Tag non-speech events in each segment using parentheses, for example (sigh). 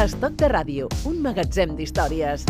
Estoc de ràdio, un magatzem d'històries.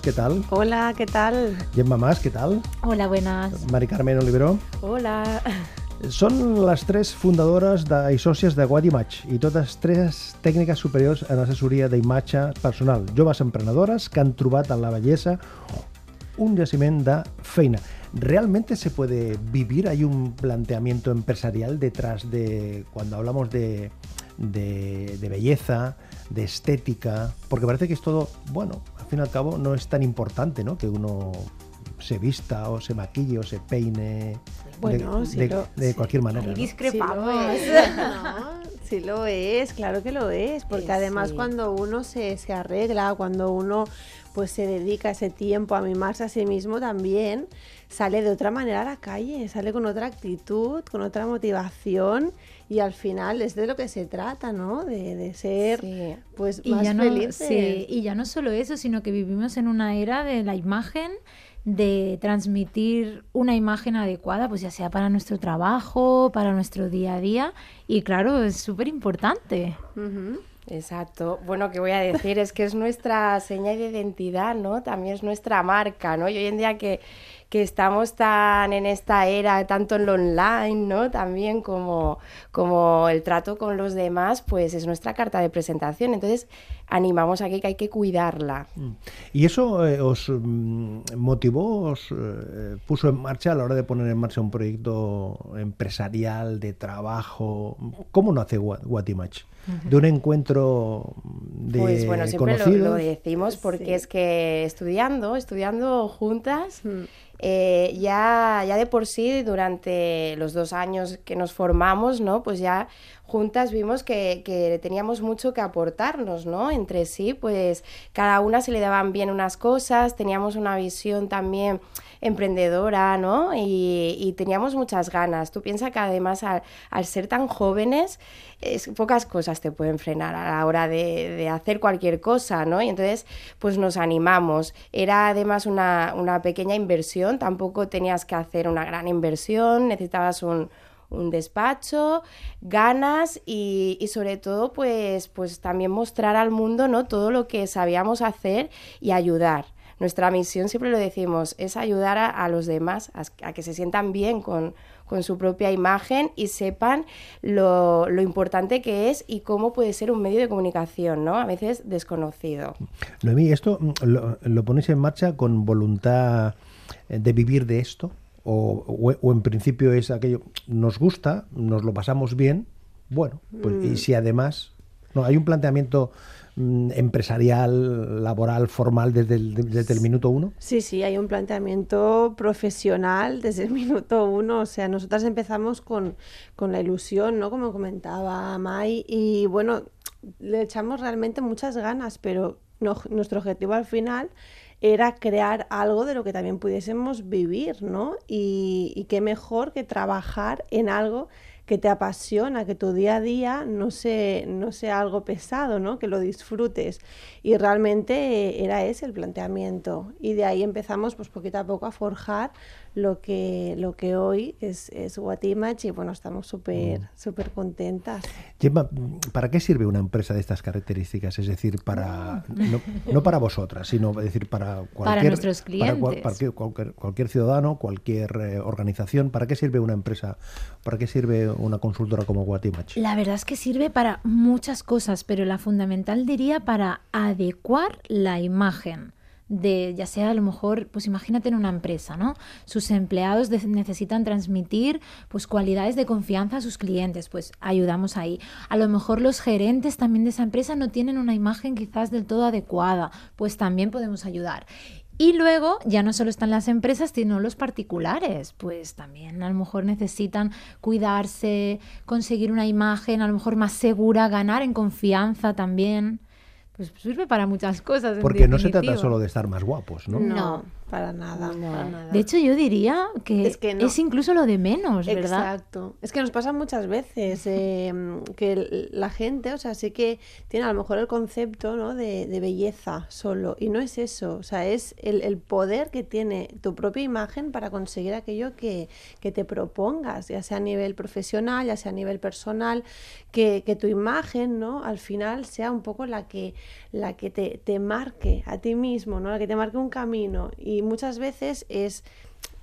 ¿Qué tal? Hola, ¿qué tal? Gemma Más, ¿qué tal? Hola, buenas. Mari Carmen Olivero. Hola. Són les tres fundadores de, i sòcies de Guadimatch i totes tres tècniques superiors en assessoria d'imatge personal, joves emprenedores que han trobat en la bellesa un yaciment de feina. ¿Realmente se puede vivir? ¿Hay un planteamiento empresarial detrás de cuando hablamos de, de, de belleza, de estética? Porque parece que es todo, bueno, fin y al cabo no es tan importante, ¿no? Que uno se vista o se maquille o se peine Bueno, de, sí de- lo- de cualquier manera. ¿no? Sí Discrepamos. lo es. No, sí lo es, claro que lo es, porque Eh, además sí. cuando uno se, se arregla, cuando uno pues se dedica ese tiempo a mimarse a sí mismo también, sale de otra manera a la calle, sale con otra actitud, con otra motivación y al final es de lo que se trata, ¿no? De, de ser Sí. pues Y más no, felices. sí, y ya no solo eso, sino que vivimos en una era de la imagen, de transmitir una imagen adecuada, pues ya sea para nuestro trabajo, para nuestro día a día. Y claro, es súper importante. Exacto. Bueno, que voy a decir es que es nuestra seña de identidad, ¿no? También es nuestra marca, ¿no? Y hoy en día que, que estamos tan en esta era, tanto en lo online, ¿no? También como, como el trato con los demás, pues es nuestra carta de presentación. Entonces, animamos aquí que hay que cuidarla. Mm. ¿Y eso eh, os mm, motivó, os eh, puso en marcha a la hora de poner en marcha un proyecto empresarial, de trabajo? ¿Cómo nace Gua- Guatimach? ¿De un encuentro de Pues bueno, siempre lo, conocidos? lo decimos porque Sí. es que estudiando, estudiando juntas, Mm. eh, ya, ya de por sí, durante los dos años que nos formamos, ¿no? Pues ya juntas vimos que, que teníamos mucho que aportarnos, ¿no? Entre sí, pues cada una se le daban bien unas cosas, teníamos una visión también emprendedora, ¿no? Y, teníamos muchas ganas. Tú piensas que además al, ser tan jóvenes, es, pocas cosas te pueden frenar a la hora de, hacer cualquier cosa, ¿no? Y entonces, pues nos animamos. Era además una pequeña inversión, tampoco tenías que hacer una gran inversión, necesitabas un, un despacho, ganas y, y sobre todo pues, pues también mostrar al mundo ¿no? todo lo que sabíamos hacer y ayudar. Nuestra misión, siempre lo decimos, es ayudar a, a los demás a, que se sientan bien con, con su propia imagen y sepan lo, lo importante que es y cómo puede ser un medio de comunicación, ¿no? A veces desconocido. Noemí, ¿esto lo, lo ponéis en marcha con voluntad de vivir de esto? O, o- o en principio es aquello, nos gusta, nos lo pasamos bien, bueno, pues, Mm. y si además, no, hay un planteamiento mm, empresarial, laboral, formal desde el, desde el minuto uno. Sí, sí, hay un planteamiento profesional desde el (laughs) minuto uno. O sea, nosotras empezamos con, con la ilusión, ¿no? Como comentaba Mai, y bueno, le echamos realmente muchas ganas, pero no- nuestro objetivo al final era crear algo de lo que también pudiésemos vivir, ¿no? Y, qué mejor que trabajar en algo que te apasiona, que tu día a día no sea, no sea algo pesado, ¿no? Que lo disfrutes. Y realmente eh, era ese el planteamiento. Y de ahí empezamos pues poquito a poco a forjar lo que, lo que hoy es, es Guatimach y bueno, estamos súper súper contentas. Gemma, ¿para qué sirve una empresa de estas características? Es decir, para no, no para vosotras, sino es decir, para cualquier, nuestros para cual- clientes. cualquier, cualquier- cualquier ciudadano, cualquier eh, organización. ¿Para qué sirve una empresa? ¿Para qué sirve una consultora como Guatimach? La verdad es que sirve para muchas cosas, pero la fundamental diría para adecuar la imagen de, ya sea a lo mejor, pues imagínate en una empresa, ¿no? Sus empleados necesitan transmitir pues cualidades de confianza a sus clientes, pues ayudamos ahí. A lo mejor los gerentes también de esa empresa no tienen una imagen quizás del todo adecuada, pues también podemos ayudar. Y luego ya no solo están las empresas, sino los particulares, pues también a lo mejor necesitan cuidarse, conseguir una imagen a lo mejor más segura, ganar en confianza también. Pues sirve para muchas cosas. en Porque no se trata solo de estar más guapos. No, No. Para nada, para nada. De hecho, yo diría que Es es, que no. incluso lo de menos, ¿verdad? Exacto. Es que nos pasa muchas veces (laughs) eh, que la gente, o sea, sí que tiene a lo mejor el concepto ¿no? de, de belleza solo, y no es eso, o sea, es el, el poder que tiene tu propia imagen para conseguir aquello que, que te propongas, ya sea a nivel profesional, ya sea a nivel personal, que, que tu imagen, ¿no? Al final sea un poco la que, la que te, te marque a ti mismo, ¿no? La que te marque un camino, y muchas veces es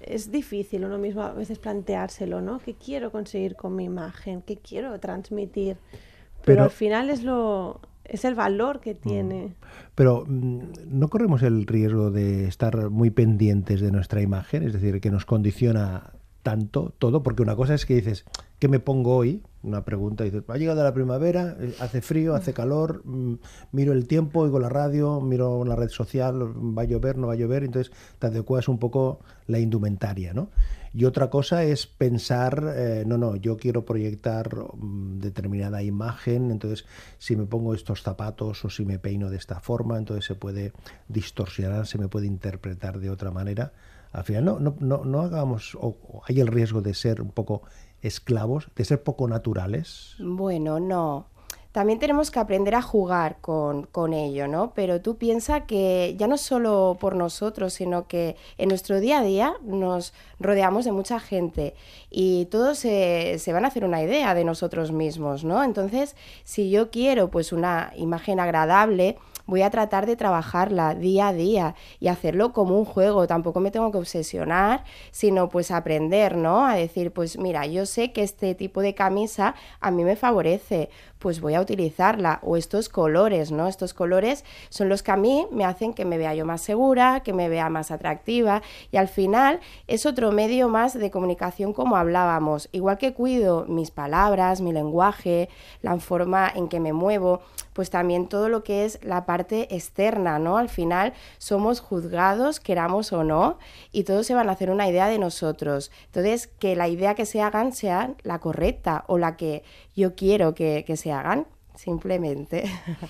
es difícil uno mismo a veces planteárselo, ¿no? ¿Qué quiero conseguir con mi imagen? ¿Qué quiero transmitir? Pero, Pero- al final es lo es el valor que tiene. Pero mm, no corremos el riesgo de estar muy pendientes de nuestra imagen, es decir, que nos condiciona tanto todo, porque una cosa es que dices, ¿qué me pongo hoy? Una pregunta, dices, ha llegado la primavera, eh, hace frío, hace calor, mm, miro el tiempo, oigo la radio, miro la red social, va a llover, no va a llover, entonces te adecuas un poco la indumentaria, ¿no? Y otra cosa es pensar, eh, no, no, yo quiero proyectar mm, determinada imagen, entonces si me pongo estos zapatos o si me peino de esta forma, entonces se puede distorsionar, se me puede interpretar de otra manera. Al final no, no, no, no hagamos, o hay el riesgo de ser un poco esclavos, de ser poco naturales. Bueno, no. También tenemos que aprender a jugar con, con ello, ¿no? Pero tú piensas que ya no solo por nosotros, sino que en nuestro día a día nos rodeamos de mucha gente y todos se, se van a hacer una idea de nosotros mismos, ¿no? Entonces, si yo quiero pues una imagen agradable, voy a tratar de trabajarla día a día y hacerlo como un juego. Tampoco me tengo que obsesionar, sino pues aprender, ¿no? A decir, pues mira, yo sé que este tipo de camisa a mí me favorece, pues voy a utilizarla. O estos colores, ¿no? Estos colores son los que a mí me hacen que me vea yo más segura, que me vea más atractiva y al final es otro medio más de comunicación como hablábamos. Igual que cuido mis palabras, mi lenguaje, la forma en que me muevo, pues también todo lo que es la parte externa, ¿no? Al final somos juzgados, queramos o no, y todos se van a hacer una idea de nosotros. Entonces, que la idea que se hagan sea la correcta o la que yo quiero que, que se hagan, simplemente.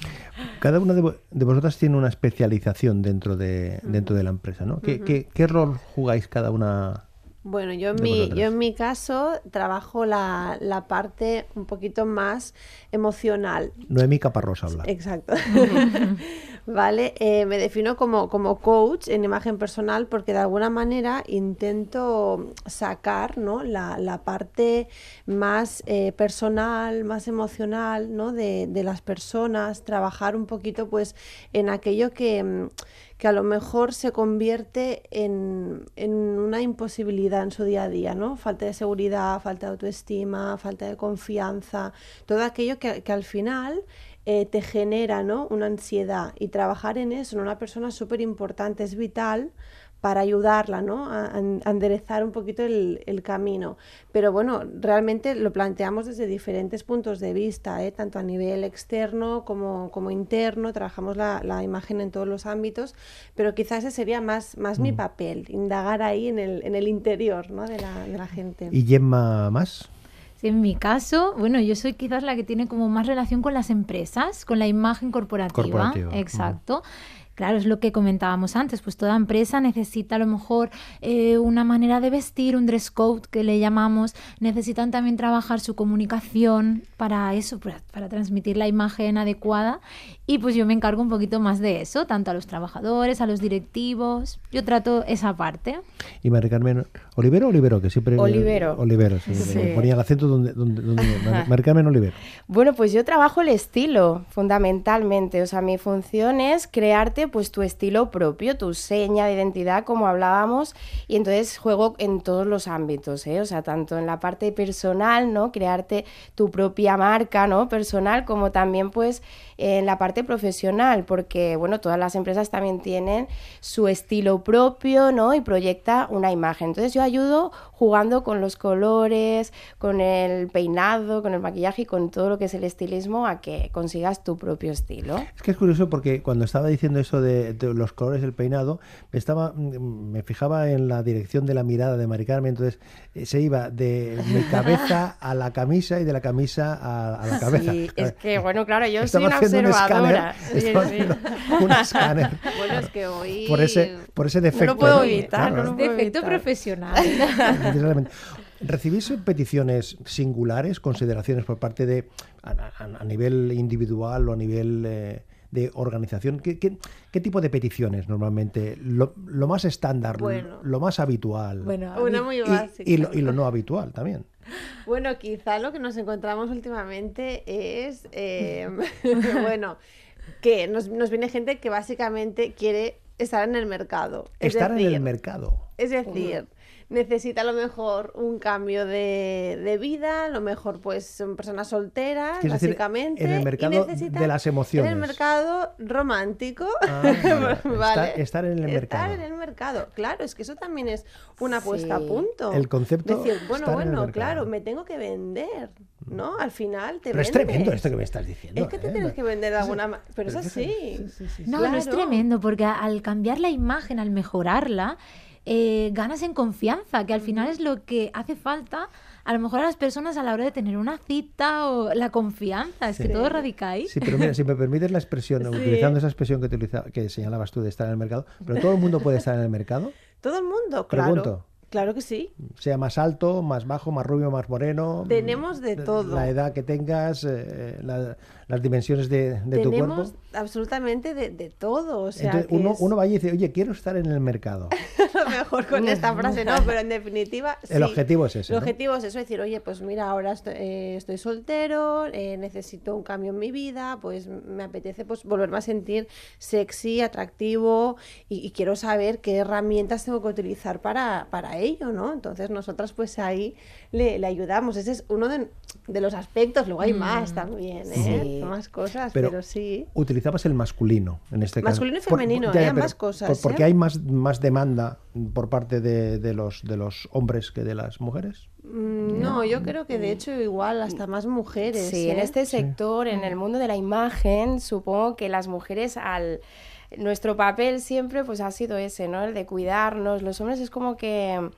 (laughs) Cada una de vosotras tiene una especialización dentro de, dentro de la empresa, ¿no? ¿Qué, qué, qué rol jugáis cada una? Bueno, yo en, mi, yo en mi caso trabajo la, la parte un poquito más emocional. Noemí Caparrós habla. Exacto. (laughs) vale, eh, me defino como, como coach en imagen personal porque de alguna manera intento sacar ¿no? la, la parte más eh, personal, más emocional ¿no? de, de las personas, trabajar un poquito pues en aquello que, que a lo mejor se convierte en, en una imposibilidad en su día a día, ¿no? Falta de seguridad, falta de autoestima, falta de confianza, todo aquello que, que al final eh, te genera ¿no? una ansiedad y trabajar en eso en una persona súper importante, es vital para ayudarla ¿no? a, a en- a enderezar un poquito el, el camino. Pero bueno, realmente lo planteamos desde diferentes puntos de vista, ¿eh? tanto a nivel externo como, como interno, trabajamos la, la imagen en todos los ámbitos, pero quizás ese sería más, más mi papel, indagar ahí en el, en el interior ¿no? de, la, de la gente. ¿Y Gemma más? Sí, en mi caso, bueno, yo soy quizás la que tiene como más relación con las empresas, con la imagen corporativa. Corporativa, Exacto. Claro, es lo que comentábamos antes, pues toda empresa necesita a lo mejor eh, una manera de vestir, un dress code que le llamamos, necesitan también trabajar su comunicación para eso, para, para transmitir la imagen adecuada y pues yo me encargo un poquito más de eso, tanto a los trabajadores, a los directivos, yo trato esa parte. Y Mari Carmen, ¿Olivero o Olivero? Que siempre... Olivero. Olivero, sí. Sí. Ponía el acento donde... donde, donde Mari Carmen Olivero. Bueno, pues yo trabajo el estilo, fundamentalmente. O sea, mi función es crearte pues tu estilo propio, tu seña de identidad, como hablábamos, y entonces juego en todos los ámbitos, ¿eh? O sea, tanto en la parte personal, ¿no? Crearte tu propia marca, ¿no? Personal, como también pues en la parte profesional, porque bueno, todas las empresas también tienen su estilo propio, ¿no? Y proyecta una imagen. Entonces yo ayudo jugando con los colores, con el peinado, con el maquillaje y con todo lo que es el estilismo a que consigas tu propio estilo. Es que es curioso porque cuando estaba diciendo eso de, de los colores del peinado, me estaba, mm, me fijaba en la dirección de la mirada de Mari Carmen, entonces eh, se iba de mi cabeza a la camisa y de la camisa a, a la (laughs) cabeza. Sí, es que, bueno, claro, yo (laughs) soy una haciendo un observadora. escáner, Sí, estaba sí. haciendo (laughs) un escáner Bueno, es que hoy... por ese, por ese defecto. puedo ¿no? evitar, no lo puedo Defecto evitar. profesional. (laughs) ¿Recibís peticiones singulares, consideraciones por parte de, a, a- a nivel individual o a nivel eh, de organización? ¿Qué, qué, qué tipo de peticiones normalmente? Lo, lo más estándar, Bueno. lo más habitual. Bueno, Una muy y, básica. y lo, y lo no habitual también. Bueno, quizá lo que nos encontramos últimamente es, eh, (laughs) bueno, que nos, nos viene gente que básicamente quiere estar en el mercado. Es Estar en el mercado. Es decir, necesita a lo mejor un cambio de, de vida, a lo mejor pues son personas solteras, Quieres decir, básicamente. en el mercado de las emociones. En el mercado romántico. Ah, mira, (laughs) ¿vale? estar- estar en el Estar mercado. en el mercado. Claro, es que eso también es una puesta a Sí. punto. El concepto Decir, bueno, estar en el bueno, claro, me tengo que vender, ¿no? Al final te Pero es tremendo esto que me estás diciendo. Es que te ¿eh? tienes que vender de alguna manera. Pero es Pero así. fíjate, sí, sí, sí, sí. No, no es tremendo, porque a- al cambiar la imagen, al mejorarla, eh, ganas en confianza, que al final es lo que hace falta a lo mejor a las personas a la hora de tener una cita o la confianza. Es que todo radica ahí. Sí, pero mira, si me permites la expresión, (laughs) utilizando esa expresión que, utiliza- que señalabas tú de estar en el mercado, pero todo el mundo puede estar en el mercado, (laughs) Todo el mundo, claro. Pregunto. Claro que sí. sea más alto, más bajo, más rubio, más moreno. Tenemos de todo. La edad que tengas, eh, la- las dimensiones de, de tu Tenemos cuerpo. absolutamente de, de todo. O sea, Entonces, uno, es- uno va y dice, oye, quiero estar en el mercado. (laughs) a lo mejor con esta frase no, pero en definitiva El objetivo es ese, El ¿no? objetivo es eso, decir, oye, pues mira, ahora estoy, eh, estoy soltero, eh, necesito un cambio en mi vida, pues me apetece pues volverme a sentir sexy, atractivo y, y quiero saber qué herramientas tengo que utilizar para, para ello, ¿no? Entonces nosotras pues ahí le, le ayudamos. Ese es uno de, de los aspectos, luego hay más también, ¿eh? Sí. Más cosas, Pero- pero, sí. Utilizabas el masculino en este caso. Masculino y femenino, ya, ¿eh? ya, Ambas pero cosas, por- porque ¿eh? hay más, más demanda por parte de, de los, de los hombres que de las mujeres. Mm, No, yo creo que de hecho igual hasta más mujeres. Sí, en ¿eh? este sector, en el mundo de la imagen, supongo que las mujeres al nuestro papel siempre pues ha sido ese, ¿no? El de cuidarnos. Los hombres es como que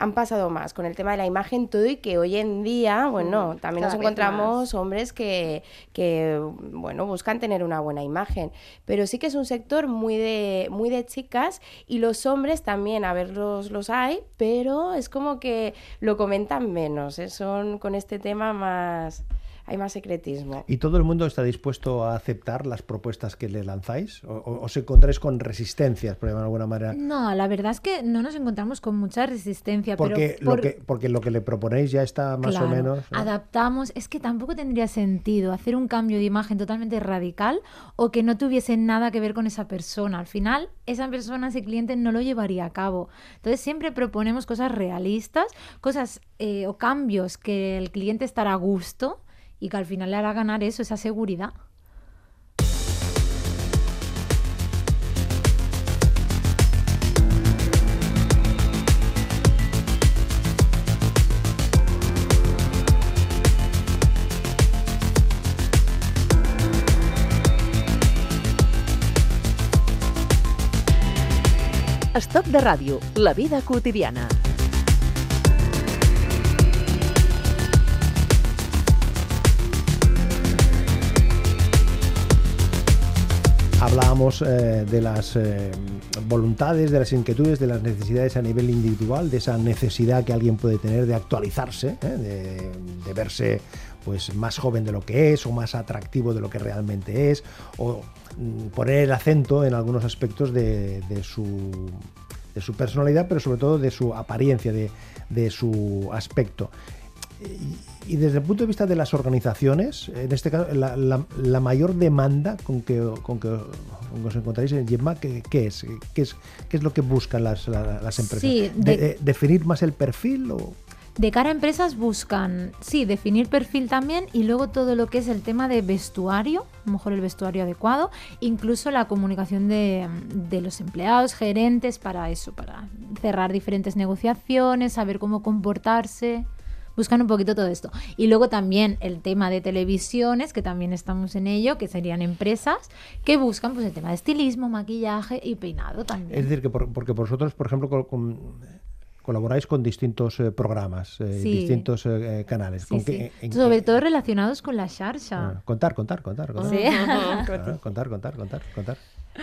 han pasado más con el tema de la imagen todo y que hoy en día, bueno, también nos cada encontramos hombres que, que, bueno, buscan tener una buena imagen. Pero sí que es un sector muy de, muy de chicas y los hombres también, a ver, los, los hay, pero es como que lo comentan menos, ¿eh? son con este tema más... Hay más secretismo. ¿Y todo el mundo está dispuesto a aceptar las propuestas que le lanzáis? ¿O, o- os encontráis con resistencias, por llamarlo de alguna manera? No, la verdad es que no nos encontramos con mucha resistencia. Porque, pero lo por- que, porque lo que le proponéis ya está más o Claro, menos... ¿no? Adaptamos, es que tampoco tendría sentido hacer un cambio de imagen totalmente radical o que no tuviese nada que ver con esa persona. Al final, esa persona, ese cliente no lo llevaría a cabo. Entonces, siempre proponemos cosas realistas, cosas eh, o cambios que el cliente estará a gusto y que al final le hará ganar eso, esa seguridad. Estoc de ràdio, la vida quotidiana. Hablábamos eh, de las eh, voluntades, de las inquietudes, de las necesidades a nivel individual, de esa necesidad que alguien puede tener de actualizarse, ¿eh? de, verse pues más joven de lo que es o más atractivo de lo que realmente es o mm, poner el acento en algunos aspectos de, su personalidad, pero sobre todo de su apariencia, de su aspecto. Y, desde el punto de vista de las organizaciones, en este caso, la, la- la mayor demanda con que, con os encontráis en Gemma, ¿qué, qué es? ¿Qué, es? ¿Qué es lo que buscan las, la- las empresas? Sí, De- de- de- ¿Definir más el perfil? O... De cara a empresas buscan, sí, definir perfil también y luego todo lo que es el tema de vestuario, a lo mejor el vestuario adecuado, incluso la comunicación de, de los empleados, gerentes, para eso, para cerrar diferentes negociaciones, saber cómo comportarse. Buscan un poquito todo esto. Y luego también el tema de televisiones, que también estamos en ello, que serían empresas que buscan pues el tema de estilismo, maquillaje y peinado también. Es decir, que por- porque vosotros, por ejemplo, con- con- colaboráis con distintos eh, programas, eh, Sí. distintos eh, canales. Sí, ¿Con sí. qué- en- Sobre todo relacionados con la Sharsha. Ah, contar, contar, contar, contar. Sí. Claro, (laughs) contar, contar, contar, contar.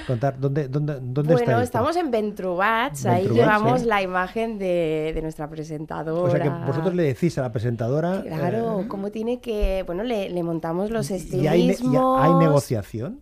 Contar, ¿dónde, dónde, dónde Bueno, estamos en Ventrubats, ahí Ventrubats, llevamos sí. la imagen de, de nuestra presentadora. O sea que vosotros le decís a la presentadora... Claro, eh, cómo tiene que... Bueno, le, le montamos los y estilismos... hay, ne- y hay negociación.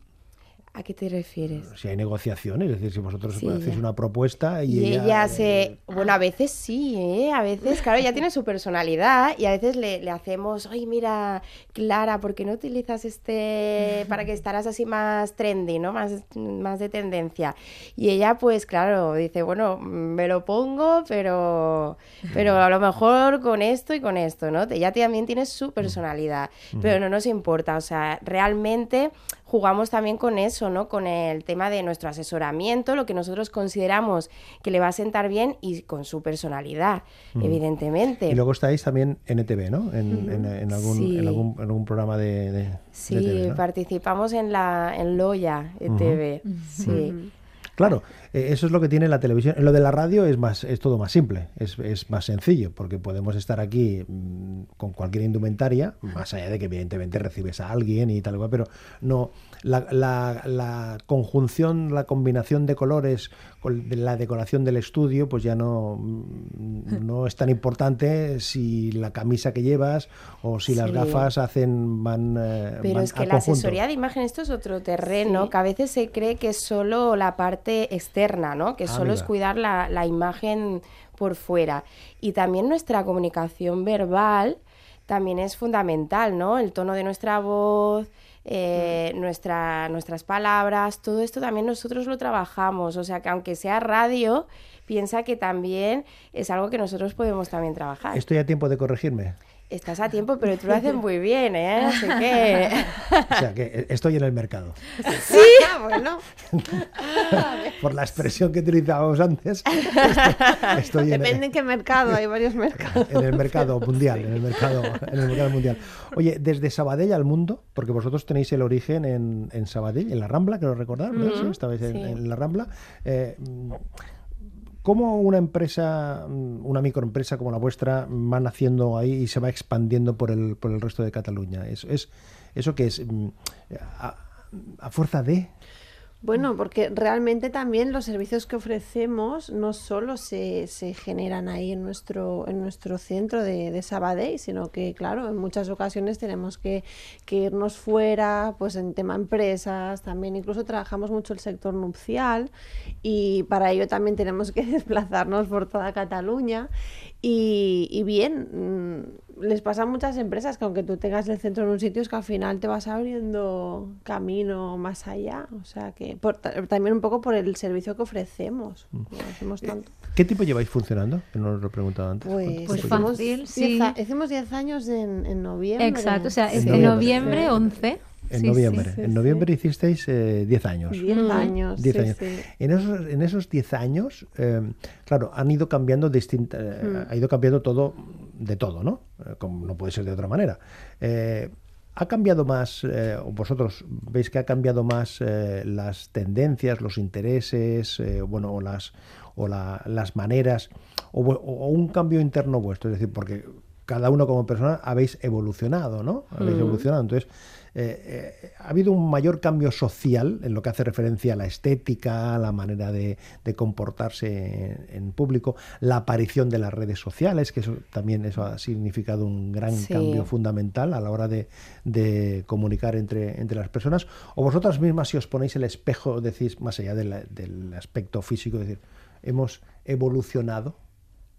¿A qué te refieres? Si hay negociación, es decir, si vosotros Sí, hacéis una propuesta y, Y ella eh, se... Bueno, a veces sí, ¿eh? A veces, claro, ella tiene su personalidad y a veces le, le hacemos, ay, mira, Clara, ¿por qué no utilizas este para que estarás así más trendy, ¿no? Más, más de tendencia. Y ella, pues, claro, dice, bueno, me lo pongo, pero, pero a lo mejor con esto y con esto, ¿no? Ella también tiene su personalidad, pero no nos importa, o sea, realmente jugamos también con eso, ¿no? Con el tema de nuestro asesoramiento, lo que nosotros consideramos que le va a sentar bien y con su personalidad, evidentemente. Y luego estáis también en ETV, ¿no? En, en- en algún, Sí. en, algún, en algún programa de, de, de Sí, TV, ¿no? participamos en la en Loya ETV. Sí. Claro, eh, eso es lo que tiene la televisión. Lo de la radio es más, es todo más simple, es, es más sencillo, porque podemos estar aquí mm, con cualquier indumentaria, más allá de que evidentemente recibes a alguien y tal, y cual, pero no la, la- la conjunción, la combinación de colores, con de la decoración del estudio, pues ya no, mm, no es tan importante si la camisa que llevas o si las Sí. gafas hacen van. eh, Pero van es que a la conjunto. asesoría de imagen, esto es otro terreno, que a veces se cree que es solo la parte externa, ¿no? Que Ah, solo es cuidar la, la imagen por fuera. Y también nuestra comunicación verbal también es fundamental, ¿no? El tono de nuestra voz, eh, Mm. nuestra, nuestras palabras, todo esto también nosotros lo trabajamos. O sea, que aunque sea radio, piensa que también es algo que nosotros podemos también trabajar. Estoy a tiempo de corregirme. Estás a tiempo, pero tú lo haces (laughs) muy bien, ¿eh? Así que... (laughs) O sea, que eh, estoy en el mercado. Sí, (laughs) bueno. Por la expresión que utilizábamos antes, estoy, estoy en, Depende en qué mercado, hay varios mercados. en el mercado mundial, en el mercado, en el mercado mundial. Oye, desde Sabadell al mundo, porque vosotros tenéis el origen en, en Sabadell, en la Rambla, creo recordar, ¿verdad? Sí, estabais en, en la Rambla. Eh, ¿Cómo una empresa, mm, una microempresa como la vuestra, va naciendo ahí y se va expandiendo por el, por el resto de Cataluña? ¿Es, es, ¿Eso que es? mm, a fuerza de...? Bueno, porque realmente también los servicios que ofrecemos no solo se, se generan ahí en nuestro, en nuestro centro de, de Sabadell, sino que, claro, en muchas ocasiones tenemos que, que irnos fuera, pues en tema empresas, también incluso trabajamos mucho el sector nupcial y para ello también tenemos que (laughs) desplazarnos por toda Cataluña. Y, y bien, mm, les pasa a muchas empresas que aunque tú tengas el centro en un sitio es que al final te vas abriendo camino más allá. O sea que por- ta- también un poco por el servicio que ofrecemos. Mm. No hacemos tanto. ¿Qué tipo lleváis funcionando? Que no os lo he preguntado antes. Pues, ¿Cuánto Pues tiempo hicimos fácil, 10 sí. hicimos 10 años en, en noviembre. Exacto, o sea, En en noviembre. noviembre, 11. En Sí, noviembre. sí. en noviembre hicisteis eh, 10 años. 10 Mm. años. 10 sí, años. sí. En esos, en esos 10 años, eh, claro, han ido cambiando distinta, eh, Mm. ha ido cambiando todo de todo, ¿no? Eh, como no puede ser de otra manera. Eh, ¿Ha cambiado más, eh, o vosotros veis que ha cambiado más eh, las tendencias, los intereses, eh, bueno, o las, o la- las maneras, o, o un cambio interno vuestro? Es decir, porque cada uno como persona habéis evolucionado, ¿no? Habéis evolucionado. Entonces, eh, eh, ha habido un mayor cambio social en lo que hace referencia a la estética, a la manera de, de comportarse en, en público, la aparición de las redes sociales, que eso también eso ha significado un gran Sí. cambio fundamental a la hora de, de comunicar entre, entre las personas. O vosotras mismas, si os ponéis el espejo, decís, más allá de la- del aspecto físico, decir, hemos evolucionado,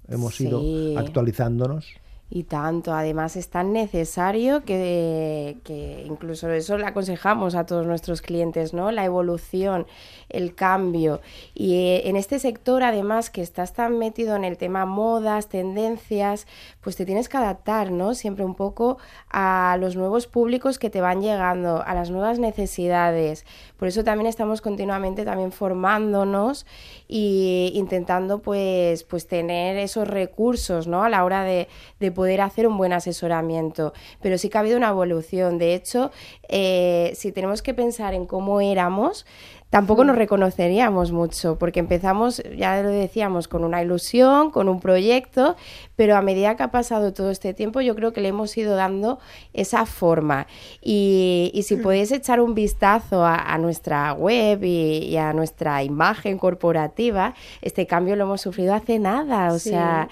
hemos ido Sí. actualizándonos. Y tanto, además es tan necesario que, que incluso eso le aconsejamos a todos nuestros clientes, ¿no? La evolución, el cambio. Y eh, en este sector, además, que estás tan metido en el tema modas, tendencias, pues te tienes que adaptar, ¿no? Siempre un poco a los nuevos públicos que te van llegando, a las nuevas necesidades. Por eso también estamos continuamente también formándonos y intentando pues, pues tener esos recursos, ¿no? A la hora de poder hacer un buen asesoramiento. Pero sí que ha habido una evolución. De hecho, eh, si tenemos que pensar en cómo éramos, tampoco nos reconoceríamos mucho, porque empezamos, ya lo decíamos, con una ilusión, con un proyecto, pero a medida que ha pasado todo este tiempo, yo creo que le hemos ido dando esa forma. Y, y si podéis echar un vistazo a, a nuestra web y, y, a nuestra imagen corporativa, este cambio lo hemos sufrido hace nada, o Sí. sea,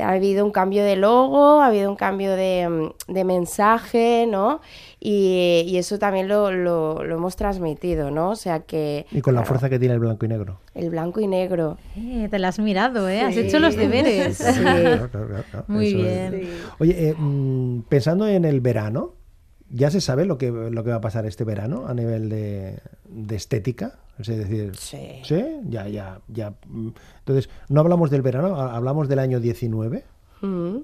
ha habido un cambio de logo, ha habido un cambio de, de mensaje, ¿no? Y, y eso también lo, lo- lo hemos transmitido, ¿no? O sea que... Y con la fuerza que tiene el blanco y negro. El blanco y negro. Eh, te la has mirado, ¿eh? Has hecho los deberes. Sí. (laughs) Claro, claro, claro, claro. Muy Eso bien. Sí. Oye, eh, mm, pensando en el verano, ¿ya se sabe lo que, lo que va a pasar este verano a nivel de, de estética? Es decir, Sí. ¿sí? Ya, ya, ya. mm. Entonces, no hablamos del verano, ha- hablamos del año 19. Mm.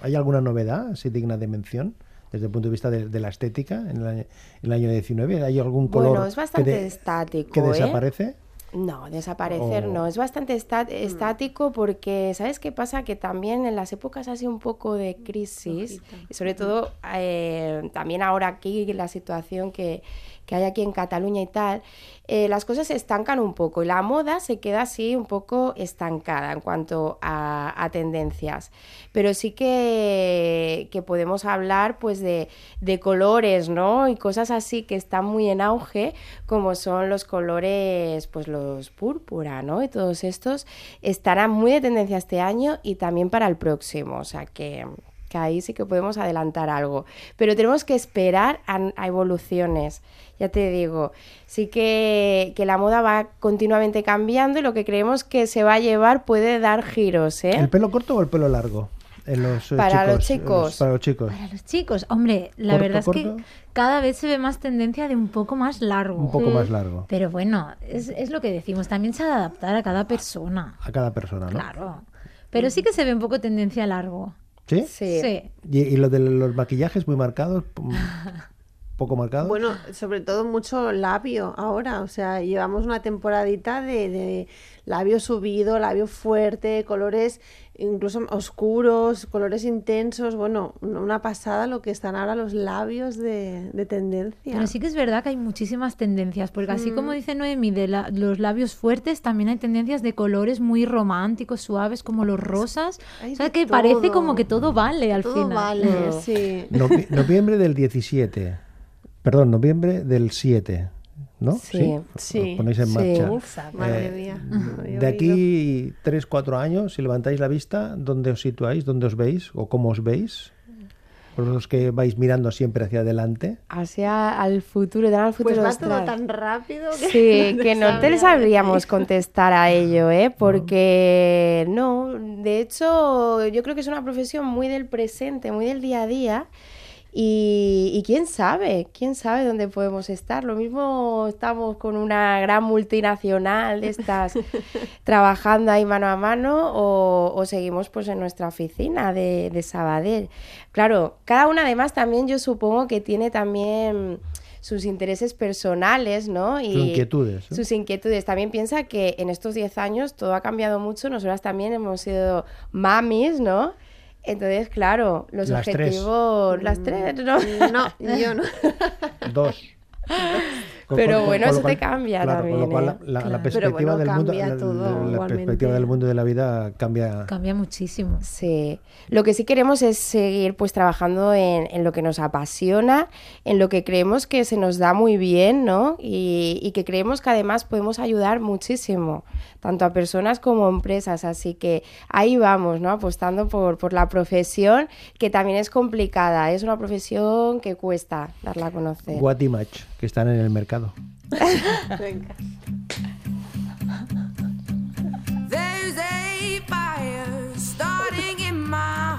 ¿Hay alguna novedad así digna de mención desde el punto de vista de, de la estética en el año, en el año 19? ¿Hay algún color Bueno, es bastante que, de- estático, que ¿eh? desaparece? No, desaparecer O- no, es bastante estático porque, ¿sabes qué pasa? Que también en las épocas así un poco de crisis, y sobre todo eh, también ahora aquí la situación que, que hay aquí en Cataluña y tal, eh, las cosas se estancan un poco y la moda se queda así un poco estancada en cuanto a, a tendencias. Pero sí que, que podemos hablar pues de, de colores, ¿no? Y cosas así que están muy en auge, como son los colores, pues los púrpura, ¿no? Y todos estos estarán muy de tendencia este año y también para el próximo. O sea que, que ahí sí que podemos adelantar algo. Pero tenemos que esperar a, a evoluciones. Ya te digo, sí que, que la moda va continuamente cambiando y lo que creemos que se va a llevar puede dar giros, ¿eh? ¿El pelo corto o el pelo largo? En los, eh, Para los chicos, Para los chicos. Para los chicos, hombre, la Corto, verdad es corto. que cada vez se ve más tendencia de un poco más largo. Un poco más largo. Pero bueno, es, es lo que decimos, también se ha de adaptar a cada persona. A cada persona, ¿no? Claro. Pero sí que se ve un poco tendencia a largo. ¿Sí? Sí. Sí. ¿Y, y lo de los maquillajes muy marcados? (laughs) mm, ¿Poco marcados? Bueno, sobre todo mucho labio ahora, o sea, llevamos una temporadita de, de labio subido, labio fuerte, colores incluso oscuros, colores intensos, bueno, una pasada lo que están ahora los labios de, de tendencia. Pero sí que es verdad que hay muchísimas tendencias, porque así como dice Noemi, de la- los labios fuertes, también hay tendencias de colores muy románticos, suaves, como los rosas. Hay o sea que parece como que todo vale al Todo final. vale, Mm. sí. Novi- noviembre del 17. Perdón, noviembre del 7. ¿no? Sí, sí, Os ponéis en sí. marcha. Uf, madre Eh, mía. no De aquí 3, 4 años, si levantáis la vista, ¿dónde os situáis? ¿Dónde os veis? ¿O cómo os veis? Vosotros que vais mirando siempre hacia adelante. Hacia al futuro, dan al futuro. Pues va ostras. todo tan rápido que Sí, (laughs) que no te sabría sabríamos contestar a ello, ¿eh? Porque no, de hecho yo creo que es una profesión muy del presente, muy del día a día. Y, y quién sabe, quién sabe dónde podemos estar. Lo mismo estamos con una gran multinacional de estas (laughs) trabajando ahí mano a mano o, o seguimos pues en nuestra oficina de, de Sabadell. Claro, cada una además también yo supongo que tiene también sus intereses personales, ¿no? Sus inquietudes. Sus inquietudes. También piensa que en estos 10 años todo ha cambiado mucho. Nosotras también hemos sido mamis, ¿no? Entonces, claro, los Las tres. objetivos... Las tres, ¿no? No, yo no. (laughs) Dos. Con- Pero con- bueno, con eso te cambia claro, Con lo también, cual la, la- la Claro. perspectiva bueno, del mundo, la- perspectiva del mundo de la vida cambia. Cambia muchísimo. Sí, lo que sí queremos es seguir pues trabajando en, en lo que nos apasiona, en lo que creemos que se nos da muy bien, ¿no? Y, y que creemos que además podemos ayudar muchísimo, tanto a personas como a empresas. Así que ahí vamos, ¿no? Apostando por, por la profesión, que también es complicada, es una profesión que cuesta darla a conocer. What que están en el mercado. Venga.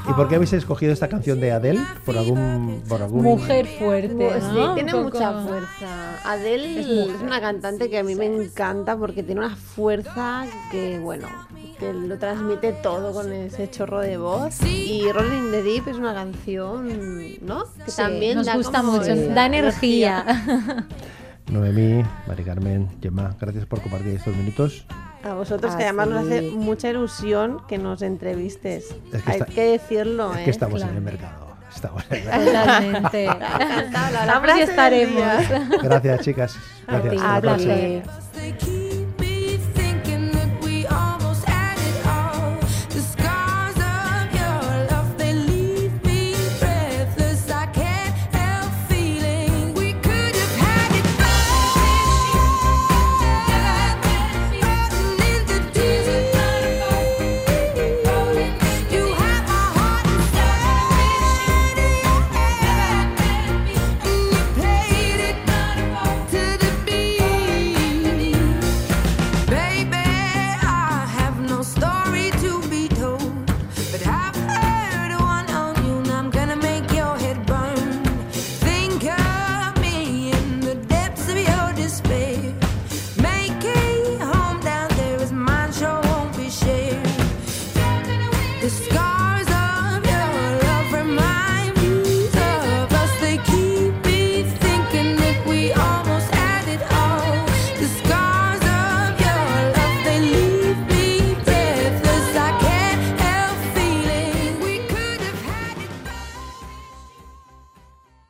¿Y por qué habéis escogido esta canción de Adele? ¿Por algún, por algún Mujer fuerte. Pues sí, ¿no? tiene poco- mucha fuerza. Adele es, una cantante que a mí me encanta porque tiene una fuerza que, bueno, que lo transmite todo con ese chorro de voz. Y Rolling in the Deep es una canción, ¿no? Que Sí, también nos da gusta como mucho, da energía. Noemí, Mari Carmen, Gemma, gracias por compartir estos minutos. A vosotros, que además nos hace Así. mucha ilusión que nos entrevistes. Es que Hay está- que decirlo, Es ¿eh? que estamos en claro. el mercado. Estamos en el mercado. Totalmente. (laughs) Estamos y estaremos. Gracias, chicas. Gracias. A